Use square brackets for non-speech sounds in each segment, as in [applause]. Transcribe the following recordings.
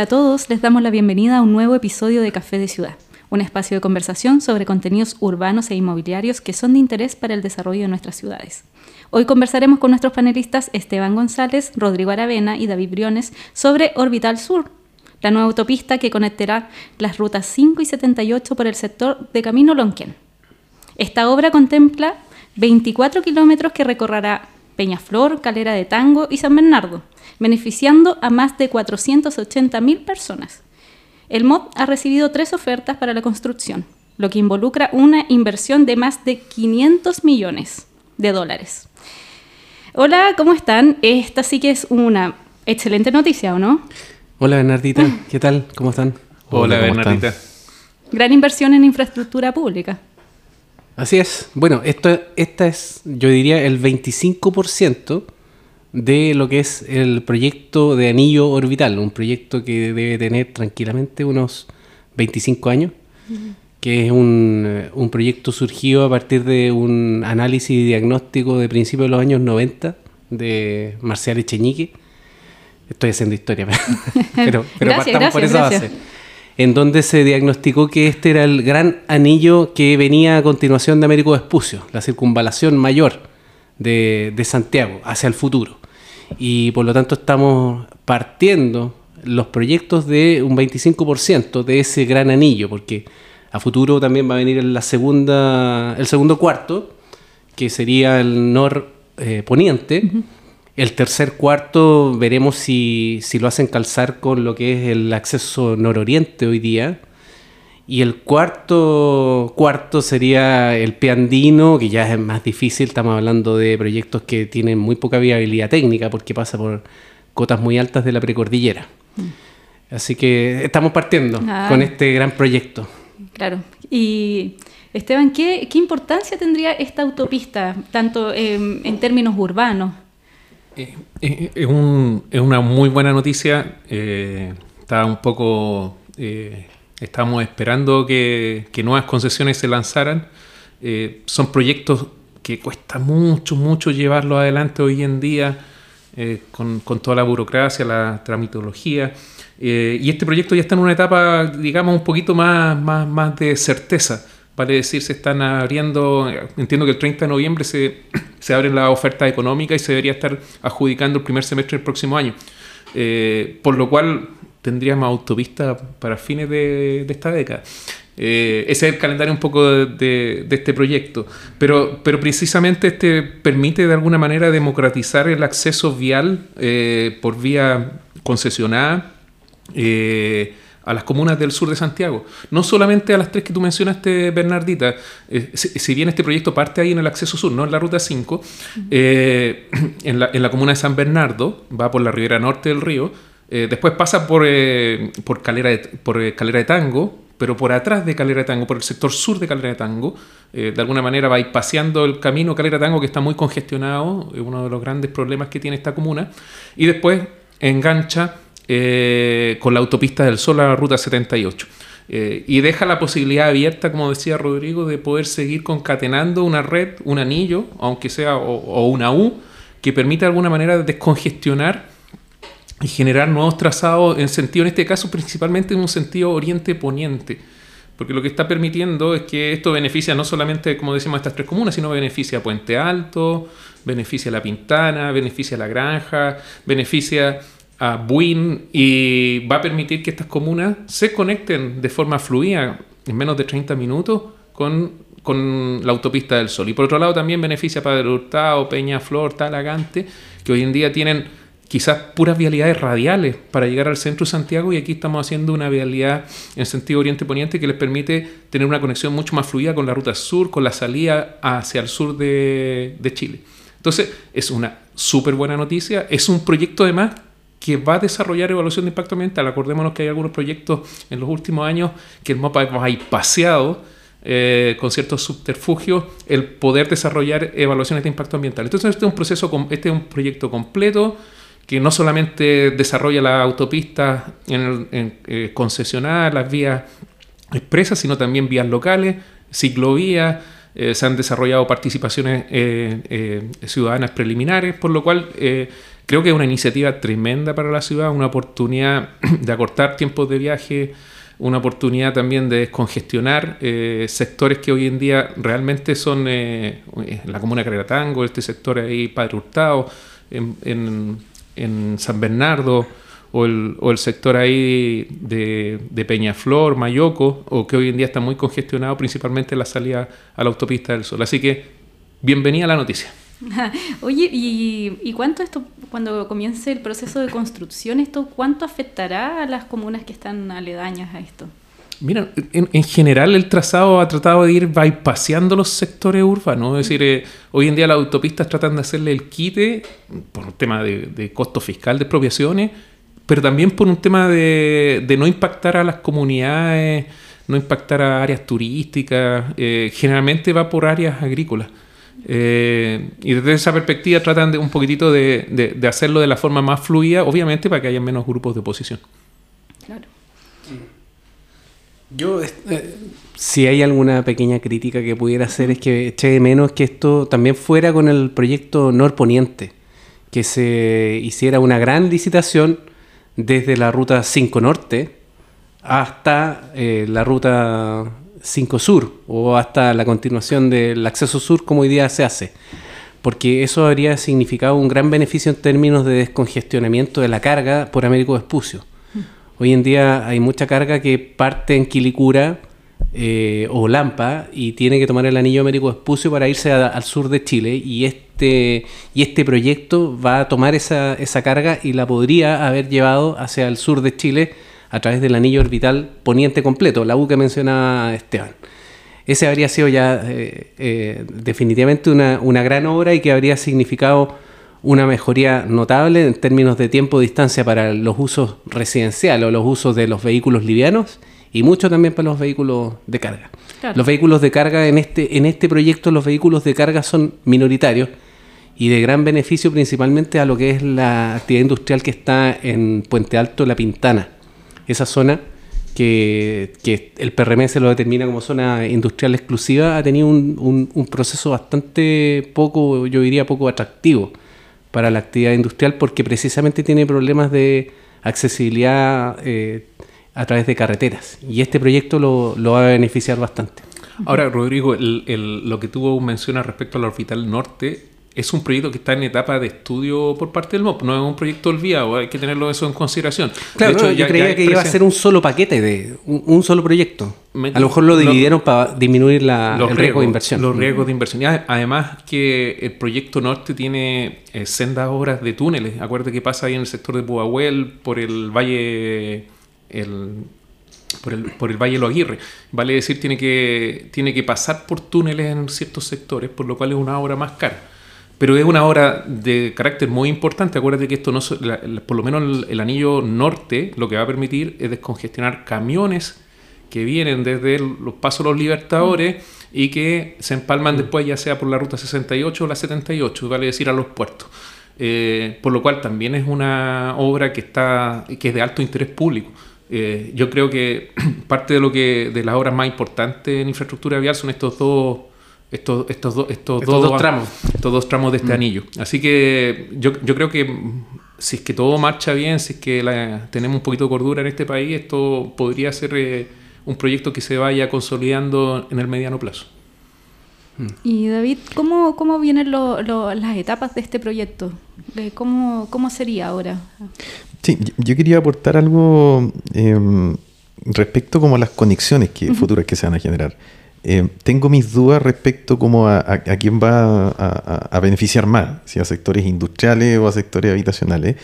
Hola a todos, les damos la bienvenida a un nuevo episodio de Café de Ciudad, un espacio de conversación sobre contenidos urbanos e inmobiliarios que son de interés para el desarrollo de nuestras ciudades. Hoy conversaremos con nuestros panelistas Esteban González, Rodrigo Aravena y David Briones sobre Orbital Sur, la nueva autopista que conectará las rutas 5 y 78 por el sector de Camino Lonquén. Esta obra contempla 24 kilómetros que recorrerá Peñaflor, Calera de Tango y San Bernardo, beneficiando a más de 480.000 personas. El MOD ha recibido tres ofertas para la construcción, lo que involucra una inversión de más de 500 millones de dólares. Hola, ¿cómo están? Esta sí que es una excelente noticia, ¿o no? Hola Bernardita, ¿qué tal? ¿Cómo están? Hola, Bernardita. Gran inversión en infraestructura pública. Así es. Bueno, esto, esta es, yo diría, el 25% de lo que es el proyecto de anillo orbital, un proyecto que debe tener tranquilamente unos 25 años, que es un, un, proyecto surgido a partir de un análisis y diagnóstico de principios de los años 90 de Marcial Echeñique Estoy haciendo historia, [laughs] pero, pero partamos por esa base. En donde se diagnosticó que este era el gran anillo que venía a continuación de Américo Vespucio, la circunvalación mayor de, Santiago hacia el futuro. Y por lo tanto estamos partiendo los proyectos de un 25% de ese gran anillo, porque a futuro también va a venir la segunda, el segundo cuarto, que sería el norponiente, eh, el tercer cuarto veremos si, lo hacen calzar con lo que es el acceso nororiente hoy día. Y el cuarto cuarto sería el Piandino, que ya es más difícil, estamos hablando de proyectos que tienen muy poca viabilidad técnica porque pasa por cotas muy altas de la precordillera. Mm. Así que estamos partiendo ah. con este gran proyecto. Claro. Y Esteban, ¿qué, importancia tendría esta autopista, tanto en términos urbanos? Eh, eh, es, una muy buena noticia. Eh, está un poco. estamos esperando que, nuevas concesiones se lanzaran. son proyectos que cuesta mucho, mucho llevarlos adelante hoy en día, con, toda la burocracia, la tramitología. y este proyecto ya está en una etapa, digamos, un poquito más, más, más de certeza. Vale decir, se están abriendo, entiendo que el 30 de noviembre se, [coughs] se abren las ofertas económicas y se debería estar adjudicando el primer semestre del próximo año. Eh, por lo cual tendríamos autopista para fines de, esta década. Eh, ese es el calendario un poco de, este proyecto. Pero, pero precisamente este permite de alguna manera democratizar el acceso vial eh, por vía concesionada a las comunas del sur de Santiago. No solamente a las tres que tú mencionaste, Bernardita. Eh, si, bien este proyecto parte ahí en el acceso sur, no en la ruta 5, eh, [clears throat] en, la, comuna de San Bernardo, va por la ribera norte del río, eh, después pasa por, por, Calera de, por Calera de Tango, pero por atrás de Calera de Tango, por el sector sur de Calera de Tango, de alguna manera va ir paseando el camino Calera de Tango que está muy congestionado, es uno de los grandes problemas que tiene esta comuna, y después engancha eh, con la autopista del Sol a la Ruta 78. Eh, y deja la posibilidad abierta, como decía Rodrigo, de poder seguir concatenando una red, un anillo, aunque sea, o, una U, que permita de alguna manera descongestionar y generar nuevos trazados en sentido, en este caso, principalmente en un sentido oriente-poniente. Porque lo que está permitiendo es que esto beneficia no solamente, como decimos, a estas tres comunas, sino beneficia a Puente Alto, beneficia a La Pintana, beneficia a La Granja, beneficia a Buin y va a permitir que estas comunas se conecten de forma fluida en menos de 30 minutos con, con la autopista del Sol. Y por otro lado también beneficia a Padre Hurtado, Peña Flor, Talagante, que hoy en día tienen quizás puras vialidades radiales para llegar al centro de Santiago y aquí estamos haciendo una vialidad en sentido oriente-poniente que les permite tener una conexión mucho más fluida con la ruta sur, con la salida hacia el sur de, de Chile. Entonces, es una súper buena noticia, es un proyecto además que va a desarrollar evaluación de impacto ambiental. Acordémonos que hay algunos proyectos en los últimos años que el mapa va a ir paseado eh, con ciertos subterfugios el poder desarrollar evaluaciones de impacto ambiental. Entonces este es un proceso, este es un proyecto completo que no solamente desarrolla la autopista en, eh, las vías expresas, sino también vías locales, ciclovías, eh, se han desarrollado participaciones ciudadanas preliminares, por lo cual creo que es una iniciativa tremenda para la ciudad, una oportunidad [clears throat] de acortar tiempos de viaje, una oportunidad también de descongestionar sectores que hoy en día realmente son la comuna de Tango, este sector ahí Padre Hurtado, en, en San Bernardo, o el, o el sector ahí de, de, Peñaflor, Mayoco, o que hoy en día está muy congestionado, principalmente la salida a la autopista del Sol. Así que, bienvenida a la noticia. [laughs] Oye, ¿y, ¿y, cuánto esto, cuando comience el proceso de construcción, esto cuánto afectará a las comunas que están aledañas a esto? Mira, en, general el trazado ha tratado de ir bypaseando los sectores urbanos. Es decir, eh, hoy en día las autopistas tratan de hacerle el quite por un tema de, de costo fiscal de expropiaciones pero también por un tema de, no impactar a las comunidades, no impactar a áreas turísticas, eh, generalmente va por áreas agrícolas. Eh, y desde esa perspectiva tratan de un poquitito de, hacerlo de la forma más fluida, obviamente para que haya menos grupos de oposición. Claro. Yo, eh, si hay alguna pequeña crítica que pudiera hacer, es que eché de menos que esto también fuera con el proyecto Norponiente, que se hiciera una gran licitación desde la ruta 5 Norte hasta eh, la ruta 5 Sur o hasta la continuación del acceso sur como hoy día se hace. Porque eso habría significado un gran beneficio en términos de descongestionamiento de la carga por Américo Vespucio. Hoy en día hay mucha carga que parte en Quilicura eh, o Lampa y tiene que tomar el anillo Américo Vespucio para irse al sur de Chile y este, y este proyecto va a tomar esa, esa carga y la podría haber llevado hacia el sur de Chile a través del anillo orbital poniente completo, la U que menciona Esteban. Ese habría sido ya eh, eh, definitivamente una, una gran obra y que habría significado una mejoría notable en términos de tiempo-distancia para los usos residenciales o los usos de los vehículos livianos y mucho también para los vehículos de carga. Los vehículos de carga en este, en este proyecto, los vehículos de carga son minoritarios y de gran beneficio principalmente a lo que es la actividad industrial que está en Puente Alto, La Pintana. Esa zona que, el PRM se lo determina como zona industrial exclusiva ha tenido un, un, proceso bastante poco, yo diría poco atractivo para la actividad industrial porque precisamente tiene problemas de accesibilidad eh, a través de carreteras. Y este proyecto lo, va a beneficiar bastante. Ahora, Rodrigo, lo que tú mencionas respecto a la orbital norte es un proyecto que está en etapa de estudio por parte del MOP, no es un proyecto olvidado, hay que tenerlo eso en consideración. Claro, yo creía que iba a ser un solo paquete, de un, solo proyecto. a lo mejor lo dividieron para disminuir la, los el riesgo de inversión. Los riesgos de inversión. además que el proyecto norte tiene eh, sendas obras de túneles. Acuérdate que pasa ahí en el sector de Puahuel, por el valle el, por, el, por el Valle de los Aguirre. Vale decir, tiene que, tiene que pasar por túneles en ciertos sectores, por lo cual es una obra más cara. Pero es una obra de carácter muy importante. Acuérdate que esto no, por lo menos el, anillo norte, lo que va a permitir es descongestionar camiones que vienen desde los pasos de los Libertadores y que se empalman después ya sea por la ruta 68 o la 78, vale decir a los puertos. Eh, por lo cual también es una obra que está que es de alto interés público. Eh, yo creo que [clears throat] parte de lo que de las obras más importantes en infraestructura vial son estos dos estos, estos, estos, dos, tramos estos dos tramos de este mm. anillo así que yo, yo, creo que si es que todo marcha bien si es que tenemos un poquito de cordura en este país esto podría ser eh, un proyecto que se vaya consolidando en el mediano plazo mm. y David cómo, cómo vienen las etapas de este proyecto ¿Cómo, ¿Cómo sería ahora? Sí, yo quería aportar algo em, respecto como a las conexiones que, futuras que se van a generar. Em, tengo mis dudas respecto como a, quién va a, beneficiar más, si a sectores industriales o a sectores habitacionales.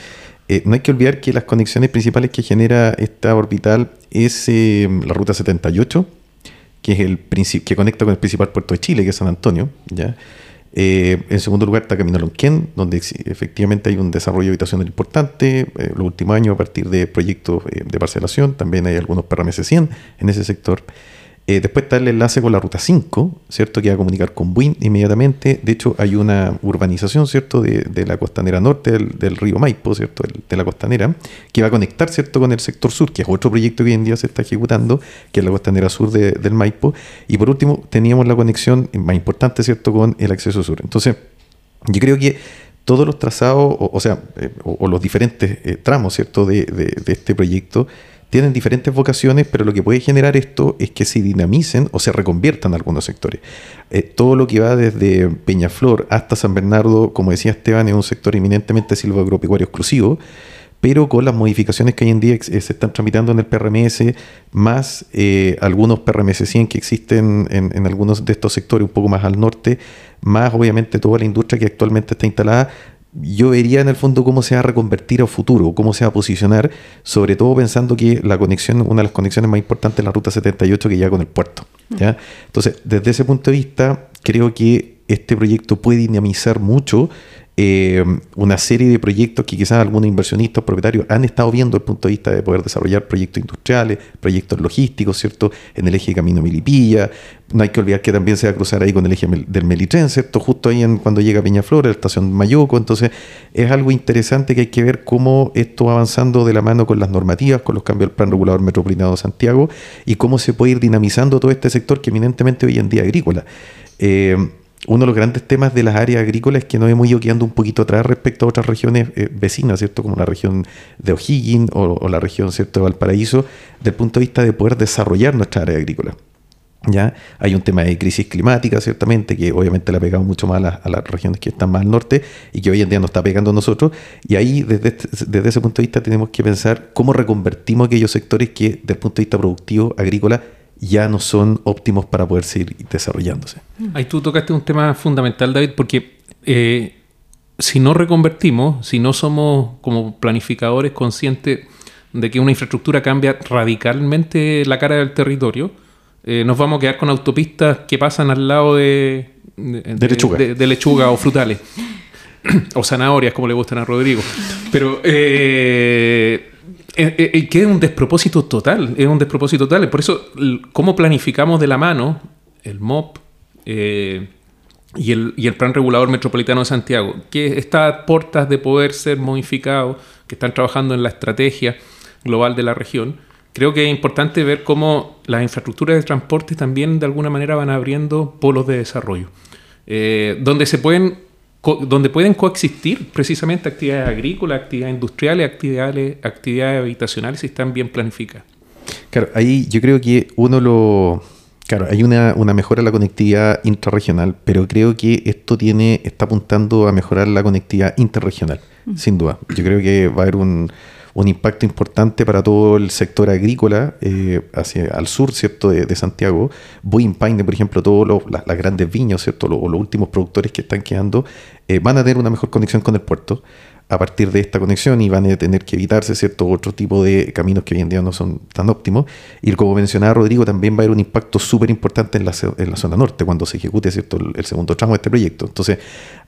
Eh, no hay que olvidar que las conexiones principales que genera esta orbital es em, la ruta 78, que es el que conecta con el principal puerto de Chile, que es San Antonio, ¿ya? Eh, en segundo lugar está Camino Lonquén, donde efectivamente hay un desarrollo habitacional importante. Eh, los últimos años, a partir de proyectos eh, de parcelación, también hay algunos PRMS 100 en ese sector. Eh, después está el enlace con la ruta 5, ¿cierto? Que va a comunicar con Buin inmediatamente. De hecho, hay una urbanización, ¿cierto? De, de la costanera norte del, río Maipo, ¿cierto? de la costanera, que va a conectar, ¿cierto? Con el sector sur, que es otro proyecto que hoy en día se está ejecutando, que es la costanera sur del Maipo. Y por último, teníamos la conexión más importante, ¿cierto? Con el acceso sur. Entonces, yo creo que todos los trazados, o, sea, eh, o, los diferentes eh, tramos, ¿cierto? de, de este proyecto tienen diferentes vocaciones, pero lo que puede generar esto es que se dinamicen o se reconviertan algunos sectores. Eh, todo lo que va desde Peñaflor hasta San Bernardo, como decía Esteban, es un sector eminentemente silvoagropecuario exclusivo, pero con las modificaciones que hoy en día eh, se están tramitando en el PRMS, más eh, algunos PRMS 100 que existen en, en algunos de estos sectores un poco más al norte, más obviamente toda la industria que actualmente está instalada, yo vería en el fondo cómo se va a reconvertir a futuro, cómo se va a posicionar, sobre todo pensando que la conexión, una de las conexiones más importantes es la ruta 78 que llega con el puerto. ¿ya? Entonces, desde ese punto de vista, creo que este proyecto puede dinamizar mucho eh, una serie de proyectos que quizás algunos inversionistas propietarios han estado viendo desde el punto de vista de poder desarrollar proyectos industriales, proyectos logísticos, ¿cierto? En el eje Camino Milipilla. No hay que olvidar que también se va a cruzar ahí con el eje del Melitren, ¿cierto? Justo ahí en, cuando llega Peñaflor, la estación Mayoco. Entonces, es algo interesante que hay que ver cómo esto va avanzando de la mano con las normativas, con los cambios del Plan Regulador Metropolitano de Santiago y cómo se puede ir dinamizando todo este sector que eminentemente hoy en día agrícola. Eh, uno de los grandes temas de las áreas agrícolas es que nos hemos ido quedando un poquito atrás respecto a otras regiones eh, vecinas, ¿cierto? Como la región de O'Higgins o, la región, ¿cierto?, de Valparaíso, del punto de vista de poder desarrollar nuestra área agrícola. ¿Ya? Hay un tema de crisis climática, ciertamente, que obviamente le ha pegado mucho más a, las regiones que están más al norte y que hoy en día nos está pegando a nosotros. Y ahí, desde, este, desde ese punto de vista, tenemos que pensar cómo reconvertimos aquellos sectores que, desde el punto de vista productivo, agrícola, ya no son óptimos para poder seguir desarrollándose. Ahí tú tocaste un tema fundamental, David, porque eh, si no reconvertimos, si no somos como planificadores conscientes de que una infraestructura cambia radicalmente la cara del territorio, eh, nos vamos a quedar con autopistas que pasan al lado de, de, lechuga. o frutales. [clears throat] o zanahorias, como le gustan a Rodrigo. Pero eh, eh, eh, eh, que es un despropósito total, es un despropósito total. Por eso, ¿cómo planificamos de la mano el MOP y, el, Plan Regulador Metropolitano de Santiago? Que está a puertas de poder ser modificado, que están trabajando en la estrategia global de la región. Creo que es importante ver cómo las infraestructuras de transporte también de alguna manera van abriendo polos de desarrollo, donde se pueden donde pueden coexistir precisamente actividades agrícolas, actividades industriales, actividades, actividades habitacionales si están bien planificadas. Claro, ahí yo creo que uno lo... Claro, hay una, una mejora en la conectividad intrarregional, pero creo que esto tiene está apuntando a mejorar la conectividad interregional, sin duda. Yo creo que va a haber un, un impacto importante para todo el sector agrícola eh, hacia al sur, ¿cierto?, de, Santiago. Paine, por ejemplo, todas las grandes viñas, ¿cierto?, los, los últimos productores que están quedando, eh, van a tener una mejor conexión con el puerto a partir de esta conexión y van a tener que evitarse cierto otro tipo de caminos que hoy en día no son tan óptimos. Y como mencionaba Rodrigo, también va a haber un impacto súper importante en la, en la zona norte cuando se ejecute cierto el, segundo tramo de este proyecto. Entonces,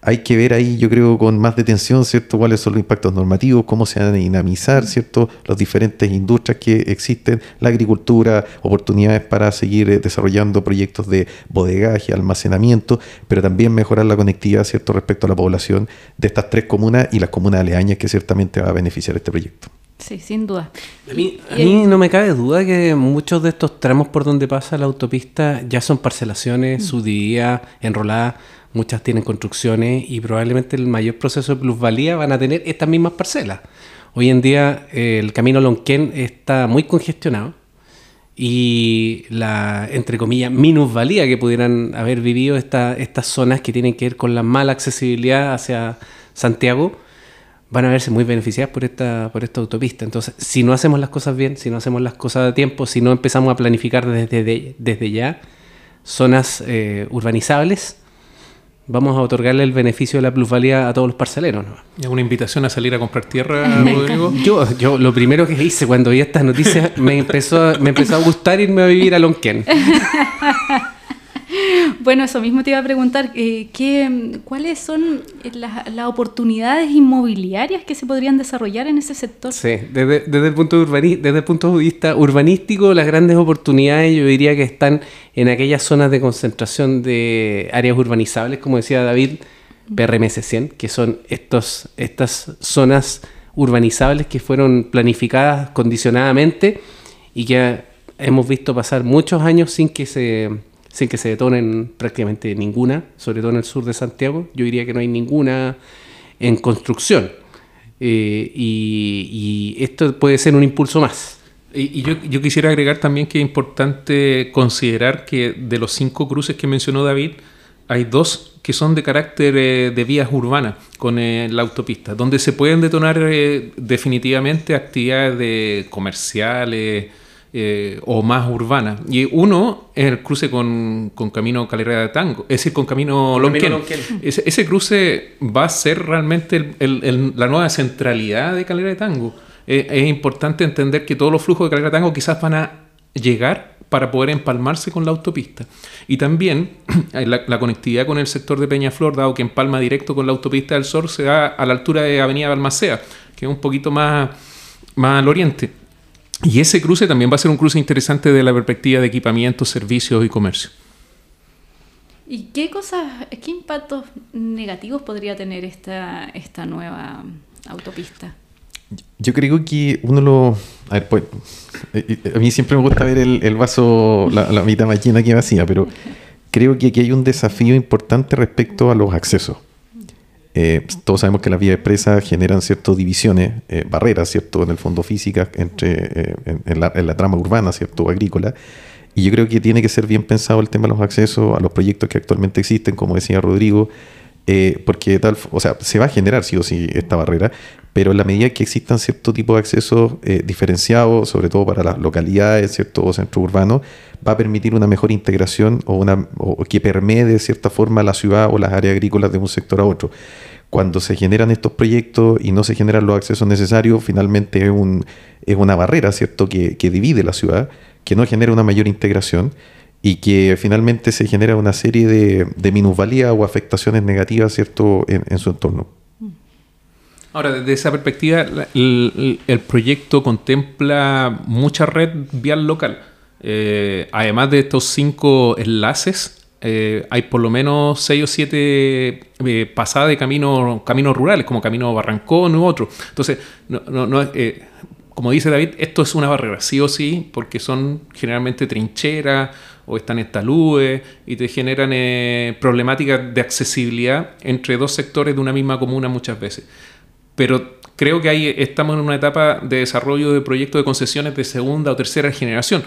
hay que ver ahí, yo creo, con más detención, ¿cierto?, cuáles son los impactos normativos, cómo se van a dinamizar, ¿cierto?, las diferentes industrias que existen, la agricultura, oportunidades para seguir eh, desarrollando proyectos de bodegaje, almacenamiento, pero también mejorar la conectividad, ¿cierto?, respecto a la población de estas tres comunas y las comunas una aleaña que ciertamente va a beneficiar este proyecto. Sí, sin duda. A mí, no me cabe duda que muchos de estos tramos por donde pasa la autopista ya son parcelaciones, mm. subdivididas, enroladas, muchas tienen construcciones y probablemente el mayor proceso de plusvalía van a tener estas mismas parcelas. Hoy en día eh, el camino Lonquén está muy congestionado y la, entre comillas, minusvalía que pudieran haber vivido estas zonas que tienen que ver con la mala accesibilidad hacia Santiago van a verse muy beneficiadas por esta, por esta autopista. Entonces, si no hacemos las cosas bien, si no hacemos las cosas a tiempo, si no empezamos a planificar desde, desde ya zonas eh, urbanizables, vamos a otorgarle el beneficio de la plusvalía a todos los parceleros. ¿Es una invitación a salir a comprar tierra, [laughs] Rodrigo? Yo, yo lo primero que hice cuando vi estas noticias me empezó, me empezó a gustar irme a vivir a Lonquén. [laughs] Bueno, eso mismo te iba a preguntar, eh, ¿qué, ¿cuáles son las, las oportunidades inmobiliarias que se podrían desarrollar en ese sector? Sí, desde, desde el punto de urbani- desde el punto de vista urbanístico, las grandes oportunidades yo diría que están en aquellas zonas de concentración de áreas urbanizables, como decía David, PRMS 100, que son estos, estas zonas urbanizables que fueron planificadas condicionadamente y que hemos visto pasar muchos años sin que se sin que se detonen prácticamente ninguna, sobre todo en el sur de Santiago. Yo diría que no hay ninguna en construcción. Eh, y, y esto puede ser un impulso más. Y, y yo, yo quisiera agregar también que es importante considerar que de los cinco cruces que mencionó David, hay dos que son de carácter eh, de vías urbanas con eh, la autopista, donde se pueden detonar eh, definitivamente actividades de comerciales eh, o más urbanas. Y uno es el cruce con, con Camino Calera de Tango, es decir, con Camino Lonquén. Ese, ese cruce va a ser realmente el- el- el- la nueva centralidad de Calera de Tango. Eh, es importante entender que todos los flujos de Calera de Tango quizás van a llegar para poder empalmarse con la autopista. Y también [clears throat] la, la conectividad con el sector de Peñaflor, dado que empalma directo con la autopista del Sur, se da a la altura de Avenida Balmacea, que es un poquito más, más al oriente. Y ese cruce también va a ser un cruce interesante de la perspectiva de equipamiento, servicios y comercio. ¿Y qué cosas, qué impactos negativos podría tener esta, esta nueva autopista? Yo creo que uno lo. A ver, pues. eh, eh, A mí siempre me gusta ver el, el vaso, la, la mitad más llena que vacía, pero creo que aquí hay un desafío importante respecto a los accesos. Eh, todos sabemos que las vías expresas generan ciertas divisiones, eh, barreras, ¿cierto? En el fondo físicas entre, eh, en, en la, en la trama urbana, ¿cierto? Agrícola. Y yo creo que tiene que ser bien pensado el tema de los accesos a los proyectos que actualmente existen, como decía Rodrigo, eh, porque tal, o sea, se va a generar sí o sí esta barrera, pero en la medida que existan cierto tipo de accesos eh, diferenciados, sobre todo para las localidades, cierto o centros urbanos, va a permitir una mejor integración o, una, o que permee de cierta forma la ciudad o las áreas agrícolas de un sector a otro. Cuando se generan estos proyectos y no se generan los accesos necesarios, finalmente es, un, es una barrera, ¿cierto?, que divide la ciudad, que no genera una mayor integración y que finalmente se genera una serie de, de minusvalías o afectaciones negativas, ¿cierto?, en, su entorno. Ahora, desde esa perspectiva, el, proyecto contempla mucha red vial local. Eh, además de estos cinco enlaces, eh, hay por lo menos seis o siete eh, pasadas de caminos caminos rurales, como Camino Barrancón u otro. Entonces, no, no- no como dice David, esto es una barrera, sí o sí, porque son generalmente trincheras o están en taludes y te generan eh, problemáticas de accesibilidad entre dos sectores de una misma comuna muchas veces. Pero creo que ahí estamos en una etapa de desarrollo de proyectos de concesiones de segunda o tercera generación,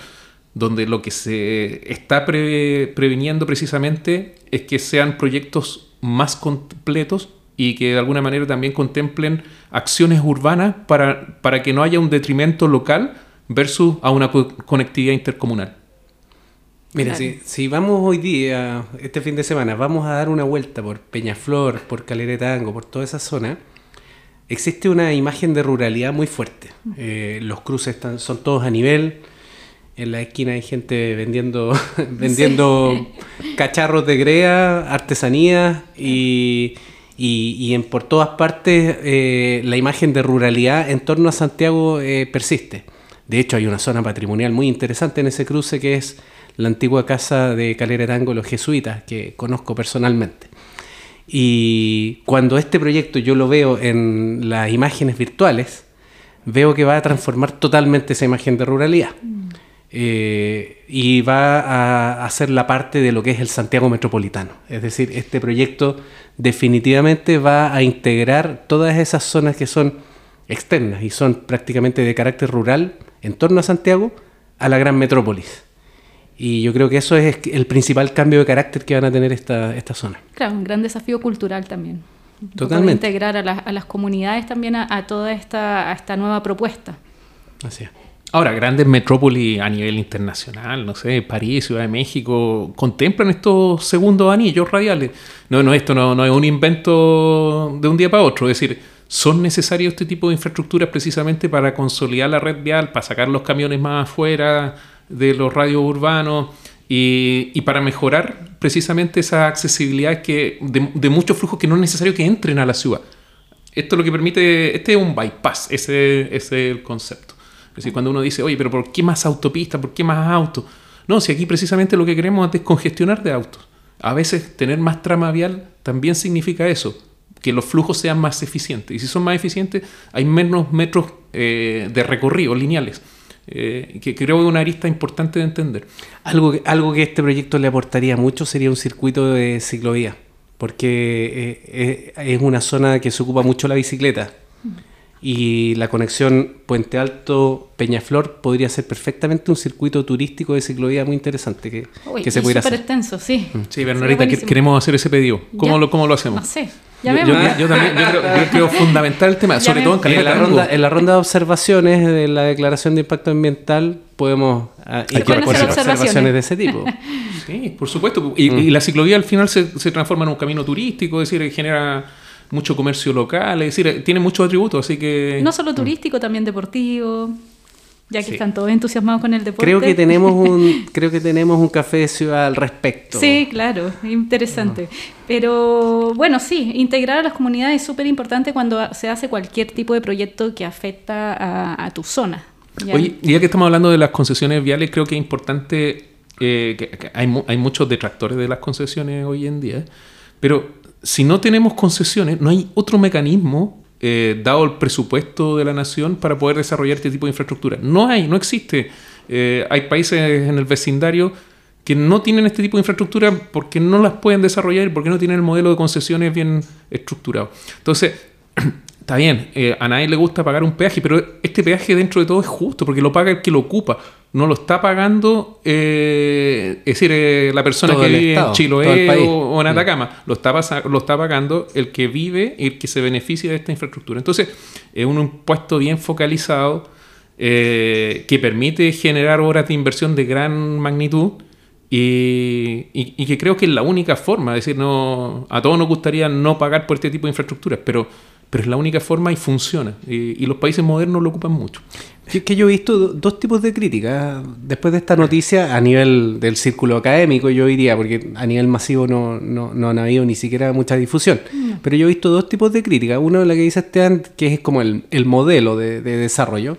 donde lo que se está pre- previniendo precisamente es que sean proyectos más completos y que de alguna manera también contemplen acciones urbanas para, para que no haya un detrimento local versus a una co- conectividad intercomunal. Mira, Claro. si, si vamos hoy día, este fin de semana, vamos a dar una vuelta por Peñaflor, por Calera de Tango, por toda esa zona, existe una imagen de ruralidad muy fuerte. Eh, los cruces están, son todos a nivel. En la esquina hay gente vendiendo, [laughs] vendiendo cacharros de grea, artesanías y, y- y en, por todas partes eh, la imagen de ruralidad en torno a Santiago eh, persiste. De hecho, hay una zona patrimonial muy interesante en ese cruce que es la antigua casa de Calera de Tango, los jesuitas, que conozco personalmente. Y cuando este proyecto yo lo veo en las imágenes virtuales, veo que va a transformar totalmente esa imagen de ruralidad. Eh, y va a hacer la parte de lo que es el Santiago Metropolitano. Es decir, este proyecto definitivamente va a integrar todas esas zonas que son externas y son prácticamente de carácter rural en torno a Santiago a la gran metrópolis. Y yo creo que eso es el principal cambio de carácter que van a tener esta, esta zona. Claro, un gran desafío cultural también. Totalmente. integrar a, las- a las comunidades también a, a toda esta, a esta nueva propuesta. Así es. Ahora, grandes metrópolis a nivel internacional, no sé, París, Ciudad de México, contemplan estos segundos anillos radiales. No, no, esto no, es un invento de un día para otro. Es decir, son necesarios este tipo de infraestructuras precisamente para consolidar la red vial, para sacar los camiones más afuera de los radios urbanos Y, y para mejorar precisamente esa accesibilidad que de, de muchos flujos que no es necesario que entren a la ciudad. Esto es lo que permite, este es un bypass, ese, ese es el concepto. Es decir, cuando uno dice, oye, pero ¿por qué más autopista? ¿Por qué más autos? No, si aquí precisamente lo que queremos es descongestionar de autos. A veces tener más trama vial también significa eso, que los flujos sean más eficientes. Y si son más eficientes, hay menos metros eh, de recorrido lineales. Eh, que creo que es una arista importante de entender. Algo, que- algo que este proyecto le aportaría mucho sería un circuito de ciclovía, porque eh, eh, es una zona que se ocupa mucho la bicicleta. Y la conexión Puente Alto Peñaflor podría ser perfectamente un circuito turístico de ciclovía muy interesante que, Uy, que se pudiera súper hacer. extenso, sí. Sí, Sería Bernardita, que- queremos hacer ese pedido. ¿Cómo, Ya. lo, cómo lo hacemos? No sé. Yo, Llamemos. yo- yo también yo creo, yo creo fundamental el tema, [laughs] sobre todo en la, ronda, en la ronda de observaciones de la declaración de impacto ambiental podemos ah, que incorporar hacer observaciones de ese tipo. [laughs] Sí, por supuesto. Y, y la ciclovía al final se, se transforma en un camino turístico, es decir, genera mucho comercio local, es decir, tiene muchos atributos, así que... No solo turístico, también deportivo. Ya que Sí. están todos entusiasmados con el deporte. Creo que tenemos un [laughs] creo que tenemos un café de ciudad al respecto. Sí, claro, interesante. Pero bueno, sí, integrar a las comunidades es súper importante cuando se hace cualquier tipo de proyecto que afecta a, a tu zona. ¿ya? Oye, ya que estamos hablando de las concesiones viales, creo que es importante, eh, que, que hay, mu- hay muchos detractores de las concesiones hoy en día, pero si no tenemos concesiones, no hay otro mecanismo, eh, dado el presupuesto de la nación, para poder desarrollar este tipo de infraestructura. No hay, no existe. Eh, hay países en el vecindario que no tienen este tipo de infraestructura porque no las pueden desarrollar y porque no tienen el modelo de concesiones bien estructurado. Entonces, [clears throat] Está bien, eh, a nadie le gusta pagar un peaje, pero este peaje dentro de todo es justo, porque lo paga el que lo ocupa. No lo está pagando, eh, es decir, eh, la persona Todo que vive Estado, en Chiloé o, o en Atacama. Lo está, pasa- lo está pagando el que vive y el que se beneficia de esta infraestructura. Entonces, es un impuesto bien focalizado eh, que permite generar obras de inversión de gran magnitud. Y, y- y que creo que es la única forma, es decir, no, a todos nos gustaría no pagar por este tipo de infraestructuras, pero, pero es la única forma y funciona. Y, y los países modernos lo ocupan mucho. Es que yo he visto do- dos tipos de críticas. Después de esta noticia, a nivel del círculo académico, yo diría, porque a nivel masivo no, no, no han habido ni siquiera mucha difusión. Pero yo he visto dos tipos de críticas. Uno, la que dice Esteban, que es como el, el modelo de, de desarrollo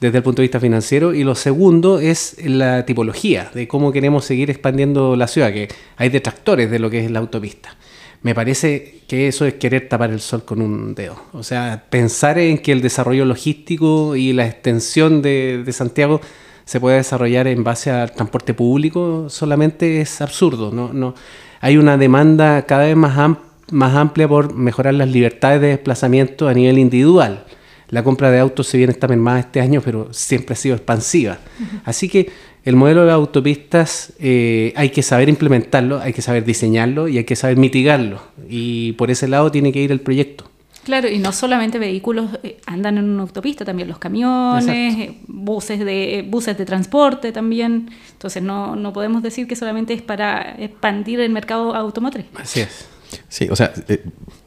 desde el punto de vista financiero. Y lo segundo es la tipología de cómo queremos seguir expandiendo la ciudad, que hay detractores de lo que es la autopista. Me parece que eso es querer tapar el sol con un dedo. O sea, pensar en que el desarrollo logístico y la extensión de, de Santiago se puede desarrollar en base al transporte público solamente es absurdo. No, no. Hay una demanda cada vez más, am- más amplia por mejorar las libertades de desplazamiento a nivel individual. La compra de autos, si bien está mermada este año, pero siempre ha sido expansiva. Así que el modelo de las autopistas eh, hay que saber implementarlo, hay que saber diseñarlo y hay que saber mitigarlo. Y por ese lado tiene que ir el proyecto. Claro, y no solamente vehículos eh, andan en una autopista, también los camiones, eh, buses de buses de transporte también. Entonces no, no podemos decir que solamente es para expandir el mercado automotriz. Así es. Sí, o sea, eh,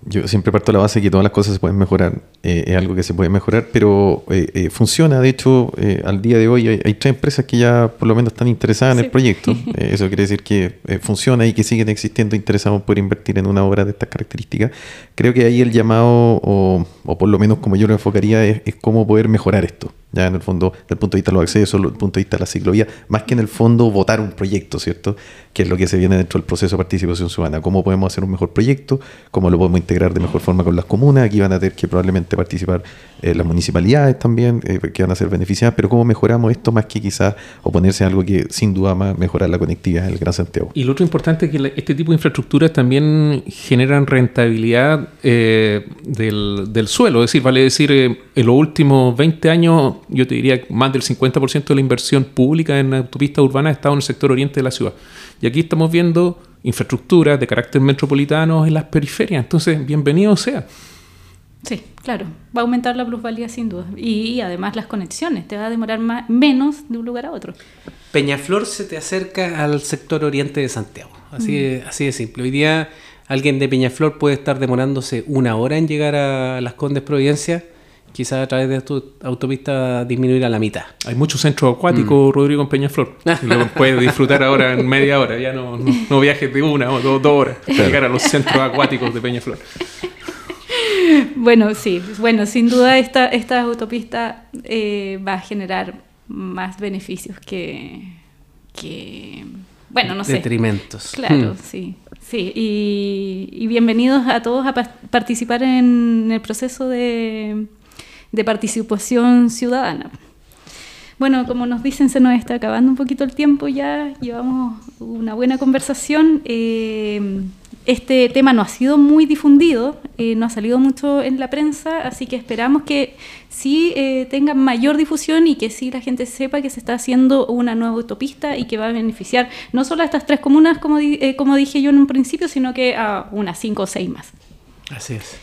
yo siempre parto de la base de que todas las cosas se pueden mejorar, eh, es algo que se puede mejorar, pero eh, eh, funciona. De hecho, eh, al día de hoy hay, hay tres empresas que ya por lo menos están interesadas en el proyecto. [laughs] Eso quiere decir que funciona y que siguen existiendo interesados por invertir en una obra de estas características. Creo que ahí el llamado, o, o por lo menos como yo lo enfocaría, es, es cómo poder mejorar esto. Ya en el fondo, desde el punto de vista de los accesos, desde el punto de vista de la ciclovía, más que en el fondo votar un proyecto, ¿cierto? Que es lo que se viene dentro del proceso de participación ciudadana. ¿Cómo podemos hacer un mejor proyecto? ¿Cómo lo podemos integrar de mejor forma con las comunas? Aquí van a tener que probablemente participar eh, las municipalidades también, eh, que van a ser beneficiadas, pero ¿cómo mejoramos esto más que quizás oponerse a algo que sin duda a mejorar la conectividad del Gran Santiago? Y lo otro importante es que este tipo de infraestructuras también generan rentabilidad eh, del, suelo. Es decir, vale decir, en los últimos 20 años, yo te diría más del 50% de la inversión pública en autopistas urbanas ha estado en el sector oriente de la ciudad. Y aquí estamos viendo infraestructuras de carácter metropolitano en las periferias. Entonces, bienvenido sea. Sí, claro, va a aumentar la plusvalía sin duda. Y, además las conexiones, te va a demorar más, menos de un lugar a otro. Peñaflor se te acerca al sector oriente de Santiago. Así, de, así de simple. Hoy día alguien de Peñaflor puede estar demorándose una hora en llegar a Las Condes Providencia quizás a través de esta autopista disminuir a la mitad. Hay muchos centros acuáticos, Mm. Rodrigo, en Peñaflor. Lo [laughs] puedes disfrutar ahora en media hora. Ya no, no, no viajes de una o dos, dos horas para llegar a los centros acuáticos de Peñaflor. Bueno, sí, bueno, sin duda esta, esta autopista eh, va a generar más beneficios que, que bueno, no sé. Detrimentos. Claro, Mm. sí, sí. Y, y bienvenidos a todos a pa- participar en el proceso de, de participación ciudadana. Bueno, como nos dicen, se nos está acabando un poquito el tiempo ya, llevamos una buena conversación. Eh, este tema no ha sido muy difundido, eh, no ha salido mucho en la prensa, así que esperamos que sí eh, tenga mayor difusión y que sí la gente sepa que se está haciendo una nueva autopista y que va a beneficiar no solo a estas tres comunas, como, di- eh, como dije yo en un principio, sino que a unas cinco o seis más. Así es.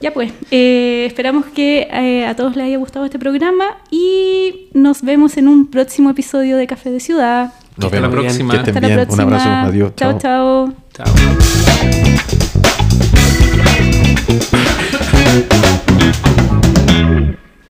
Ya pues, eh, esperamos que eh, a todos les haya gustado este programa y nos vemos en un próximo episodio de Café de Ciudad. Nos Hasta la vemos. próxima. Que estén Hasta la bien. Un próxima. abrazo. Adiós. chao. chao. Chao. Ciao.